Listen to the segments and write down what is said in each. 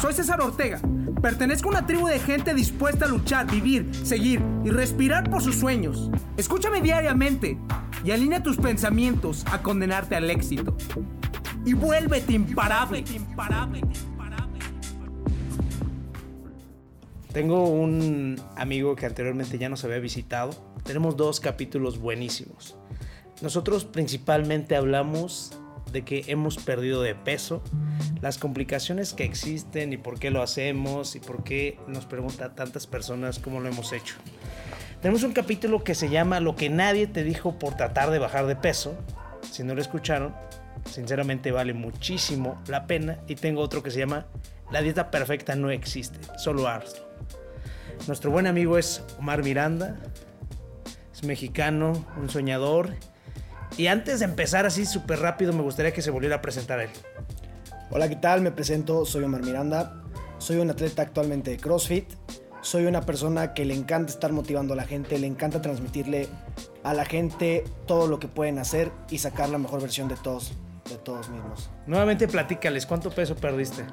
Soy César Ortega. Pertenezco a una tribu de gente dispuesta a luchar, vivir, seguir y respirar por sus sueños. Escúchame diariamente y alinea tus pensamientos a condenarte al éxito. Y vuélvete imparable. Tengo un amigo que anteriormente ya nos había visitado. Tenemos dos capítulos buenísimos. Nosotros principalmente hablamos de que hemos perdido de peso, las complicaciones que existen y por qué lo hacemos y por qué nos pregunta tantas personas cómo lo hemos hecho. Tenemos un capítulo que se llama Lo que nadie te dijo por tratar de bajar de peso. Si no lo escucharon, sinceramente vale muchísimo la pena. Y tengo otro que se llama La dieta perfecta no existe, solo hazlo. Nuestro buen amigo es Omar Miranda, es mexicano, un soñador y antes de empezar así súper rápido, me gustaría que se volviera a presentar a él. Hola, ¿qué tal? Me presento, soy Omar Miranda. Soy un atleta actualmente de CrossFit. Soy una persona que le encanta estar motivando a la gente, le encanta transmitirle a la gente todo lo que pueden hacer y sacar la mejor versión de todos, de todos mismos. Nuevamente platícales, ¿cuánto peso perdiste?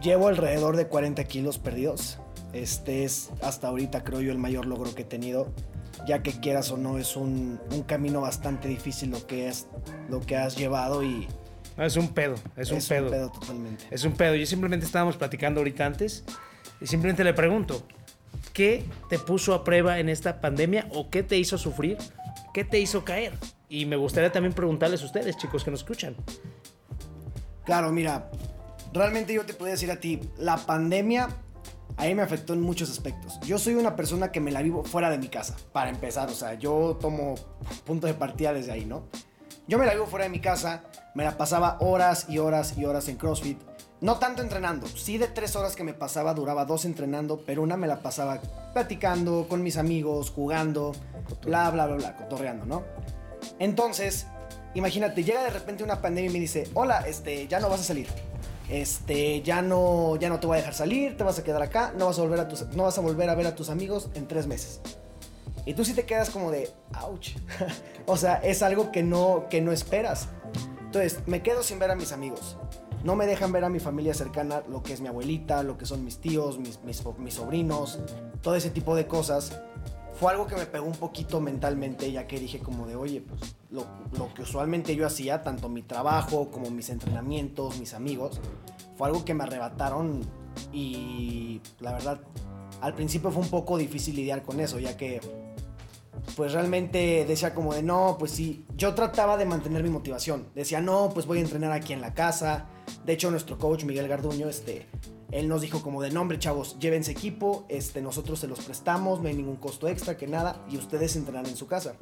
Llevo alrededor de 40 kilos perdidos. Este es hasta ahorita creo yo el mayor logro que he tenido ya que quieras o no, es un, camino bastante difícil lo que, es, lo que has llevado y... es un pedo, es un pedo. Es un pedo totalmente. Es un pedo. Yo simplemente estábamos platicando ahorita antes y simplemente le pregunto, ¿qué te puso a prueba en esta pandemia o qué te hizo sufrir? ¿Qué te hizo caer? Y me gustaría también preguntarles a ustedes, chicos, que nos escuchan. Claro, mira, realmente yo te puedo decir a ti, la pandemia a mí me afectó en muchos aspectos. Yo soy una persona que me la vivo fuera de mi casa, para empezar. O sea, yo tomo punto de partida desde ahí, ¿no? Yo me la vivo fuera de mi casa, me la pasaba horas y horas y horas en CrossFit. No tanto entrenando, sí de tres horas que me pasaba, duraba dos entrenando, pero una me la pasaba platicando con mis amigos, jugando, bla, bla, bla, bla, cotorreando, ¿no? Entonces, imagínate, llega de repente una pandemia y me dice, hola, este, ya no vas a salir este, ya no, ya no te voy a dejar salir, te vas a quedar acá, no vas a volver a, tus, no vas a, volver a ver a tus amigos en tres meses. Y tú sí te quedas como de, ouch. o sea, es algo que no, que no esperas. Entonces, me quedo sin ver a mis amigos. No me dejan ver a mi familia cercana, lo que es mi abuelita, lo que son mis tíos, mis, mis, mis sobrinos, todo ese tipo de cosas fue algo que me pegó un poquito mentalmente, ya que dije como de, oye, pues lo, que usualmente yo hacía, tanto mi trabajo como mis entrenamientos, mis amigos, fue algo que me arrebataron y la verdad, al principio fue un poco difícil lidiar con eso, ya que pues realmente decía como de, no, pues sí, yo trataba de mantener mi motivación, decía, no, pues voy a entrenar aquí en la casa, de hecho nuestro coach Miguel Garduño, este, él nos dijo como de nombre, chavos, llévense equipo, este, nosotros se los prestamos, no hay ningún costo extra que nada, y ustedes entrenarán en su casa.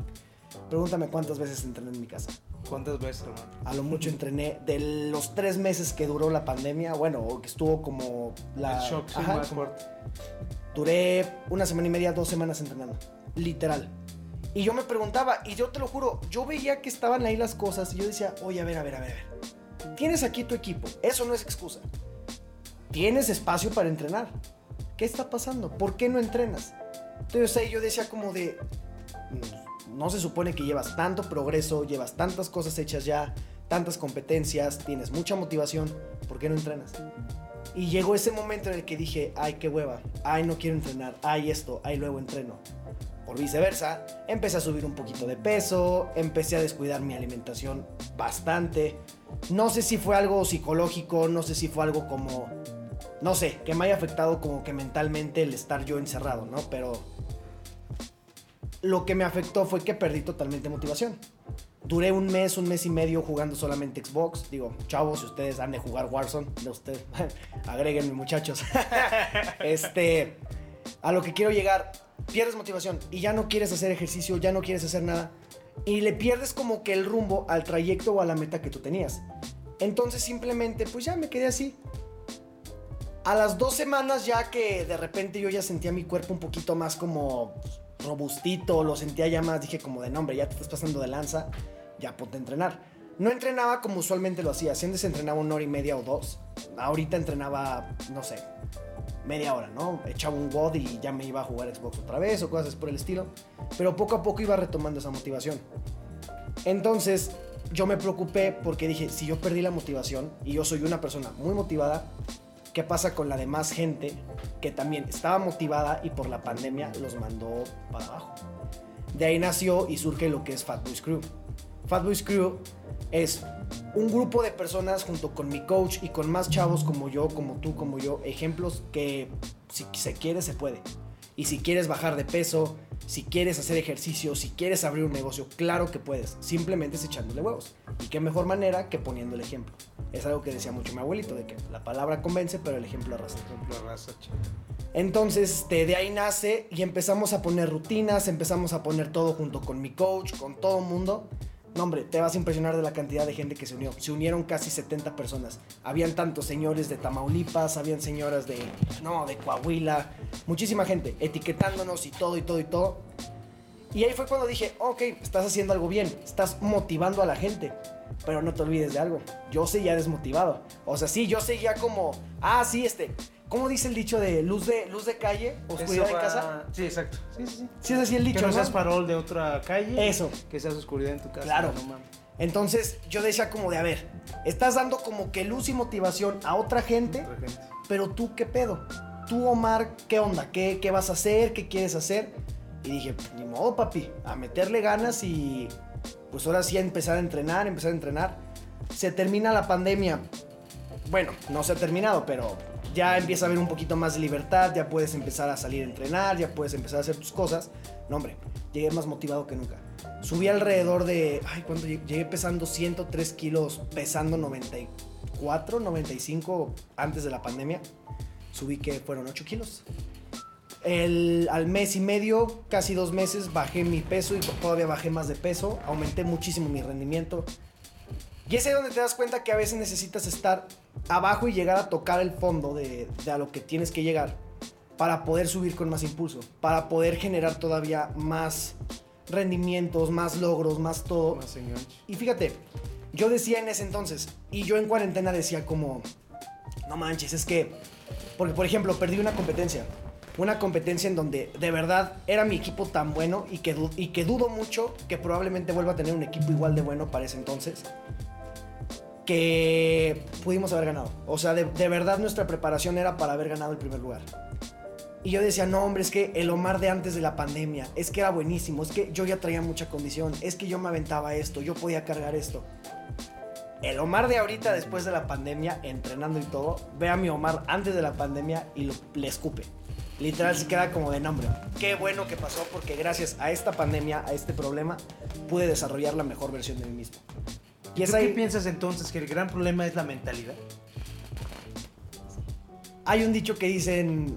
Pregúntame cuántas veces entrené en mi casa. ¿Cuántas veces, hermano? A lo mucho entrené de los tres meses que duró la pandemia, bueno, que estuvo como la... El shock, sí, más fuerte. Duré una semana y media, dos semanas entrenando, literal. Y yo me preguntaba, y yo te lo juro, yo veía que estaban ahí las cosas y yo decía, oye, a ver, a ver, a ver, a ver. Tienes aquí tu equipo, eso no es excusa tienes espacio para entrenar. ¿Qué está pasando? ¿Por qué no entrenas? Entonces ahí yo decía como de, mm, no se supone que llevas tanto progreso, llevas tantas cosas hechas ya, tantas competencias, tienes mucha motivación, ¿por qué no entrenas? Y llegó ese momento en el que dije, ay, qué hueva, ay, no quiero entrenar, ay, esto, ay, luego entreno. Por viceversa, empecé a subir un poquito de peso, empecé a descuidar mi alimentación bastante. No sé si fue algo psicológico, no sé si fue algo como no sé, que me haya afectado como que mentalmente el estar yo encerrado, ¿no? Pero lo que me afectó fue que perdí totalmente motivación. Duré un mes, un mes y medio jugando solamente Xbox. Digo, chavos, si ustedes han de jugar Warzone, de ustedes, agréguenme muchachos. este, a lo que quiero llegar, pierdes motivación y ya no quieres hacer ejercicio, ya no quieres hacer nada. Y le pierdes como que el rumbo al trayecto o a la meta que tú tenías. Entonces simplemente, pues ya me quedé así. A las dos semanas ya que de repente yo ya sentía mi cuerpo un poquito más como robustito, lo sentía ya más, dije como de nombre, ya te estás pasando de lanza, ya ponte a entrenar. No entrenaba como usualmente lo hacía, antes entrenaba una hora y media o dos. Ahorita entrenaba, no sé, media hora, ¿no? Echaba un WOD y ya me iba a jugar Xbox otra vez o cosas por el estilo. Pero poco a poco iba retomando esa motivación. Entonces yo me preocupé porque dije, si yo perdí la motivación y yo soy una persona muy motivada, ¿Qué pasa con la demás gente que también estaba motivada y por la pandemia los mandó para abajo? De ahí nació y surge lo que es Fat Boys Crew. Fat Boys Crew es un grupo de personas junto con mi coach y con más chavos como yo, como tú, como yo, ejemplos que si se quiere se puede. Y si quieres bajar de peso, si quieres hacer ejercicio, si quieres abrir un negocio, claro que puedes. Simplemente es echándole huevos. Y qué mejor manera que poniendo el ejemplo. Es algo que decía mucho mi abuelito, de que la palabra convence, pero el ejemplo arrastra. Ejemplo, raza, chido. Entonces, este, de ahí nace y empezamos a poner rutinas, empezamos a poner todo junto con mi coach, con todo el mundo. No, hombre, te vas a impresionar de la cantidad de gente que se unió. Se unieron casi 70 personas. Habían tantos señores de Tamaulipas, habían señoras de, no, de Coahuila, muchísima gente etiquetándonos y todo y todo y todo. Y ahí fue cuando dije, ok, estás haciendo algo bien, estás motivando a la gente. Pero no te olvides de algo, yo seguía desmotivado. O sea, sí, yo seguía como, ah, sí, este, ¿cómo dice el dicho de luz de, luz de calle, oscuridad va- casa? Sí, exacto. Sí, sí, sí. Sí, es así el dicho, que no ¿no? seas farol de otra calle. Eso. Que seas oscuridad en tu casa. Claro. No mames. Entonces yo decía como de, a ver, estás dando como que luz y motivación a otra gente, Otra gente. pero tú qué pedo. Tú, Omar, ¿qué onda? ¿Qué, qué vas a hacer? ¿Qué quieres hacer? Y dije, ni modo, papi, a meterle ganas y pues ahora sí a empezar a entrenar, empezar a entrenar. Se termina la pandemia. Bueno, no se ha terminado, pero ya empieza a haber un poquito más de libertad, ya puedes empezar a salir a entrenar, ya puedes empezar a hacer tus cosas. No, hombre, llegué más motivado que nunca. Subí alrededor de, ay, cuando llegué pesando 103 kilos, pesando 94, 95 antes de la pandemia. Subí que fueron 8 kilos. El, al mes y medio, casi dos meses, bajé mi peso y todavía bajé más de peso. Aumenté muchísimo mi rendimiento. Y es ahí donde te das cuenta que a veces necesitas estar abajo y llegar a tocar el fondo de, de a lo que tienes que llegar para poder subir con más impulso, para poder generar todavía más rendimientos, más logros, más todo. Más. Y fíjate, yo decía en ese entonces, y yo en cuarentena decía como, no manches, es que, porque por ejemplo, perdí una competencia. Una competencia en donde de verdad era mi equipo tan bueno y que, y que dudo mucho que probablemente vuelva a tener un equipo igual de bueno para ese entonces. Que pudimos haber ganado. O sea, de, de verdad nuestra preparación era para haber ganado el primer lugar. Y yo decía, no, hombre, es que el Omar de antes de la pandemia, es que era buenísimo, es que yo ya traía mucha condición, es que yo me aventaba esto, yo podía cargar esto. El Omar de ahorita, después de la pandemia, entrenando y todo, ve a mi Omar antes de la pandemia y le escupe. Literal se queda como de nombre. Qué bueno que pasó porque gracias a esta pandemia, a este problema, pude desarrollar la mejor versión de mí mismo. Y es ¿Tú ahí, qué piensas entonces? ¿Que el gran problema es la mentalidad? hay un dicho que dicen,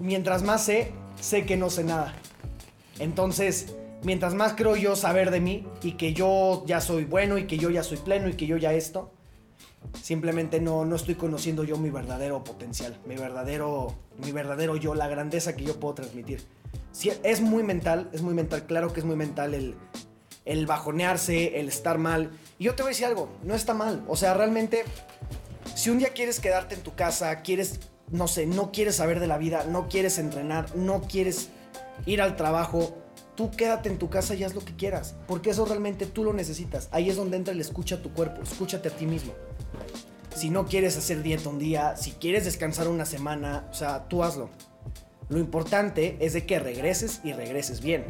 mientras más sé, sé que no sé nada. Entonces, mientras más creo yo saber de mí y que yo ya soy bueno y que yo ya soy pleno y que yo ya esto, simplemente no, no estoy conociendo yo mi verdadero potencial, mi verdadero, mi verdadero yo, la grandeza que yo puedo transmitir. Sí, es muy mental, es muy mental, claro que es muy mental el, el bajonearse, el estar mal. Y yo te voy a decir algo, no está mal. O sea, realmente, si un día quieres quedarte en tu casa, quieres, no sé, no quieres saber de la vida, no quieres entrenar, no quieres ir al trabajo, tú quédate en tu casa y haz lo que quieras. Porque eso realmente tú lo necesitas. Ahí es donde entra el escucha a tu cuerpo, escúchate a ti mismo. Si no quieres hacer dieta un día, si quieres descansar una semana, o sea, tú hazlo. Lo importante es de que regreses y regreses bien.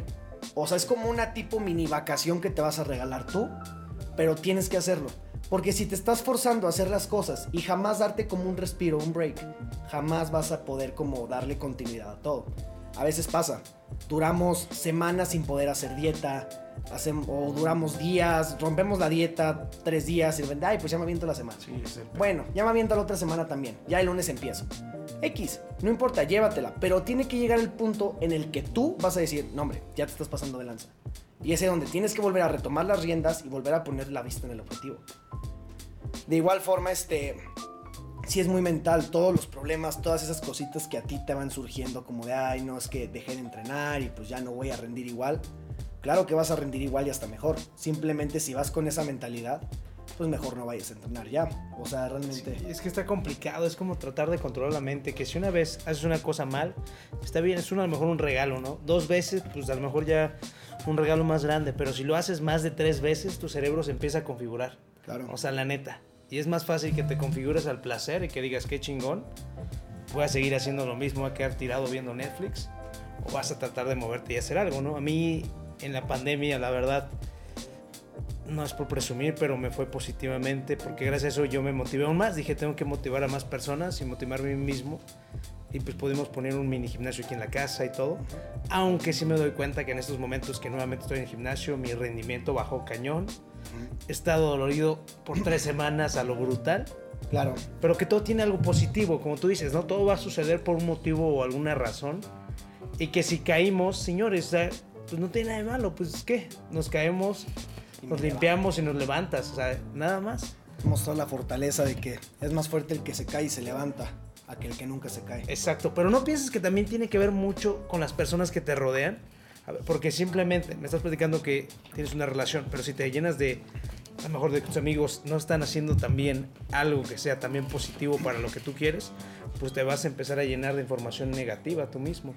O sea, es como una tipo mini vacación que te vas a regalar tú, pero tienes que hacerlo. Porque si te estás forzando a hacer las cosas y jamás darte como un respiro, un break, jamás vas a poder como darle continuidad a todo. A veces pasa, duramos semanas sin poder hacer dieta, hacem- o duramos días, rompemos la dieta tres días y ay, pues ya me aviento la semana. Sí, es. Bueno, ya me aviento la otra semana también. Ya el lunes empiezo. X, no importa, llévatela. Pero tiene que llegar el punto en el que tú vas a decir, no hombre, ya te estás pasando de lanza. Y ese donde tienes que volver a retomar las riendas y volver a poner la vista en el objetivo. De igual forma, este, sí es muy mental, todos los problemas, todas esas cositas que a ti te van surgiendo, como de, ay, no, es que dejé de entrenar y pues ya no voy a rendir igual. Claro que vas a rendir igual y hasta mejor. Simplemente si vas con esa mentalidad, pues mejor no vayas a entrenar ya. O sea, realmente... Sí, es que está complicado, es como tratar de controlar la mente, que si una vez haces una cosa mal, está bien, es uno, a lo mejor un regalo, ¿no? Dos veces, pues a lo mejor ya un regalo más grande, pero si lo haces más de tres veces, tu cerebro se empieza a configurar. Claro. O sea, la neta. Y es más fácil que te configures al placer y que digas qué chingón. Voy a seguir haciendo lo mismo, voy a quedar tirado viendo Netflix. O vas a tratar de moverte y hacer algo, ¿no? A mí en la pandemia, la verdad, no es por presumir, pero me fue positivamente porque gracias a eso yo me motivé aún más. Dije, tengo que motivar a más personas y motivarme a mí mismo. Y pues pudimos poner un mini gimnasio aquí en la casa y todo. Aunque sí me doy cuenta que en estos momentos que nuevamente estoy en el gimnasio, mi rendimiento bajó cañón. He estado dolorido por tres semanas a lo brutal. Claro. Pero que todo tiene algo positivo, como tú dices, ¿no? Todo va a suceder por un motivo o alguna razón. Y que si caímos, señores, pues no tiene nada de malo, pues ¿qué? Nos caemos, nos limpiamos y nos levantas, o sea, nada más. Mostrar la fortaleza de que es más fuerte el que se cae y se levanta a que el que nunca se cae. Exacto, pero no pienses que también tiene que ver mucho con las personas que te rodean, porque simplemente me estás platicando que tienes una relación, pero si te llenas de, a lo mejor de tus amigos no están haciendo también algo que sea también positivo para lo que tú quieres, pues te vas a empezar a llenar de información negativa tú mismo.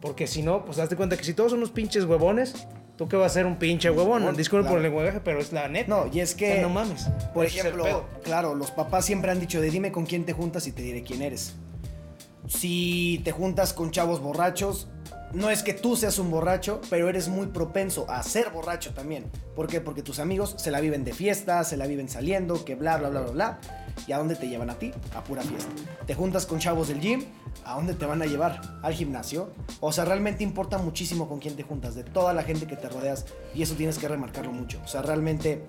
Porque si no, pues hazte cuenta que si todos son unos pinches huevones, ¿tú qué vas a ser un pinche huevón? Disculpe por el lenguaje, pero es la neta. No, y es que. no mames. Por ejemplo, claro, los papás siempre han dicho de dime con quién te juntas y te diré quién eres. Si te juntas con chavos borrachos, no es que tú seas un borracho, pero eres muy propenso a ser borracho también. ¿Por qué? Porque tus amigos se la viven de fiesta, se la viven saliendo, que bla, bla, bla, bla, bla. ¿Y a dónde te llevan a ti? A pura fiesta. Te juntas con chavos del gym, ¿a dónde te van a llevar? Al gimnasio. O sea, realmente importa muchísimo con quién te juntas, de toda la gente que te rodeas. Y eso tienes que remarcarlo mucho. O sea, realmente,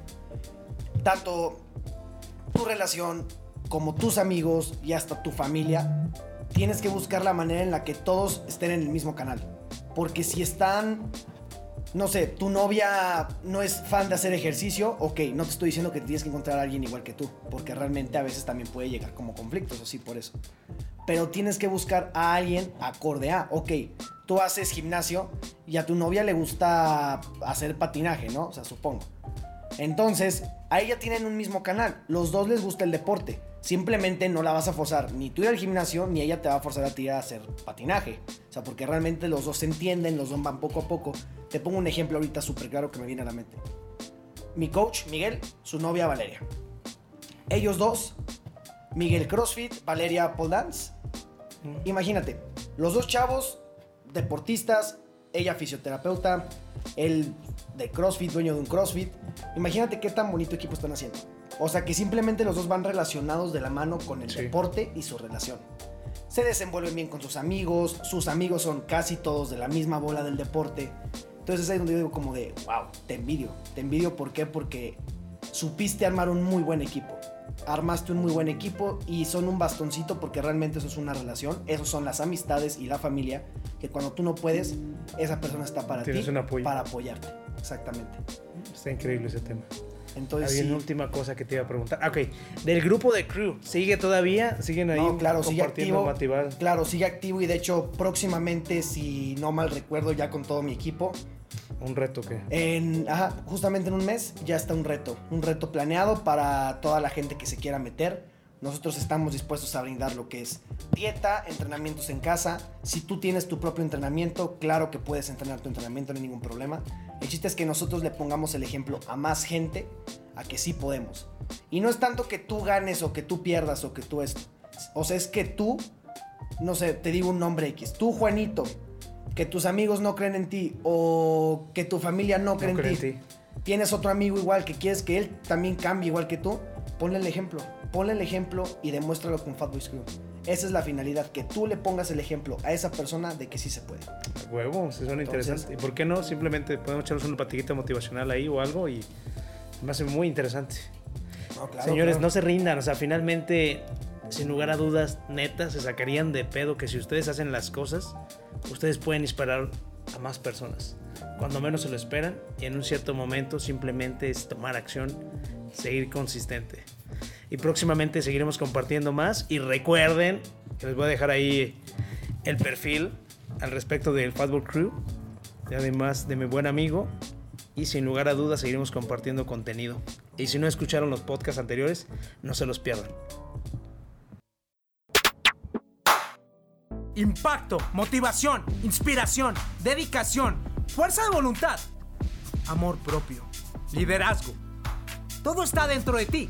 tanto tu relación como tus amigos y hasta tu familia, tienes que buscar la manera en la que todos estén en el mismo canal. Porque si están no sé, tu novia no es fan de hacer ejercicio, ok, no te estoy diciendo que tienes que encontrar a alguien igual que tú, porque realmente a veces también puede llegar como conflictos, así por eso. Pero tienes que buscar a alguien acorde a, ok, tú haces gimnasio y a tu novia le gusta hacer patinaje, ¿no? O sea, supongo. Entonces, ahí ya tienen un mismo canal, los dos les gusta el deporte simplemente no la vas a forzar ni tú ir al gimnasio, ni ella te va a forzar a ti a hacer patinaje. O sea, porque realmente los dos se entienden, los dos van poco a poco. Te pongo un ejemplo ahorita súper claro que me viene a la mente. Mi coach, Miguel, su novia Valeria. Ellos dos, Miguel CrossFit, Valeria Pole Dance. Imagínate, los dos chavos, deportistas, ella fisioterapeuta, él de CrossFit, dueño de un CrossFit. Imagínate qué tan bonito equipo están haciendo. O sea que simplemente los dos van relacionados de la mano con el deporte y su relación. Se desenvuelven bien con sus amigos, sus amigos son casi todos de la misma bola del deporte. Entonces ahí es donde yo digo como de, wow, te envidio. Te envidio, ¿por qué? Porque supiste armar un muy buen equipo. Armaste un muy buen equipo y son un bastoncito porque realmente eso es una relación. Esos son las amistades y la familia que cuando tú no puedes, esa persona está para ti, para apoyarte. Exactamente. Está increíble ese tema. Entonces, Había una última cosa que te iba a preguntar. Ah, ok, del grupo de crew, ¿sigue todavía? ¿Siguen ahí no, claro, sigue activo, Claro, sigue activo y de hecho próximamente, si no mal recuerdo, ya con todo mi equipo. ¿Un reto qué? En, ajá, justamente en un mes ya está un reto. Un reto planeado para toda la gente que se quiera meter. Nosotros estamos dispuestos a brindar lo que es dieta, entrenamientos en casa. Si tú tienes tu propio entrenamiento, claro que puedes entrenar tu entrenamiento, no hay ningún problema. El chiste es que nosotros le pongamos el ejemplo a más gente a que sí podemos. Y no es tanto que tú ganes o que tú pierdas o que tú es... O sea, es que tú, no sé, te digo un nombre X. Tú, Juanito, que tus amigos no creen en ti o que tu familia no cree, en, ti. Tienes otro amigo igual que quieres que él también cambie igual que tú. Ponle el ejemplo ponle el ejemplo y demuéstralo con Fatboy Crew. Esa es la finalidad, que tú le pongas el ejemplo a esa persona de que sí se puede. Huevo, se suena interesante. ¿Y por qué no? Simplemente podemos echarnos una patiguita motivacional ahí o algo y me hace muy interesante. Señores, no se rindan, o sea, finalmente, sin lugar a dudas, neta, se sacarían de pedo que si ustedes hacen las cosas, ustedes pueden inspirar a más personas. Cuando menos se lo esperan y en un cierto momento simplemente es tomar acción, seguir consistente y próximamente seguiremos compartiendo más. Y recuerden que les voy a dejar ahí el perfil al respecto del Fatball Crew, y además de mi buen amigo. Y sin lugar a dudas seguiremos compartiendo contenido. Y si no escucharon los podcasts anteriores, no se los pierdan. Impacto, motivación, inspiración, dedicación, fuerza de voluntad, amor propio, liderazgo. Todo está dentro de ti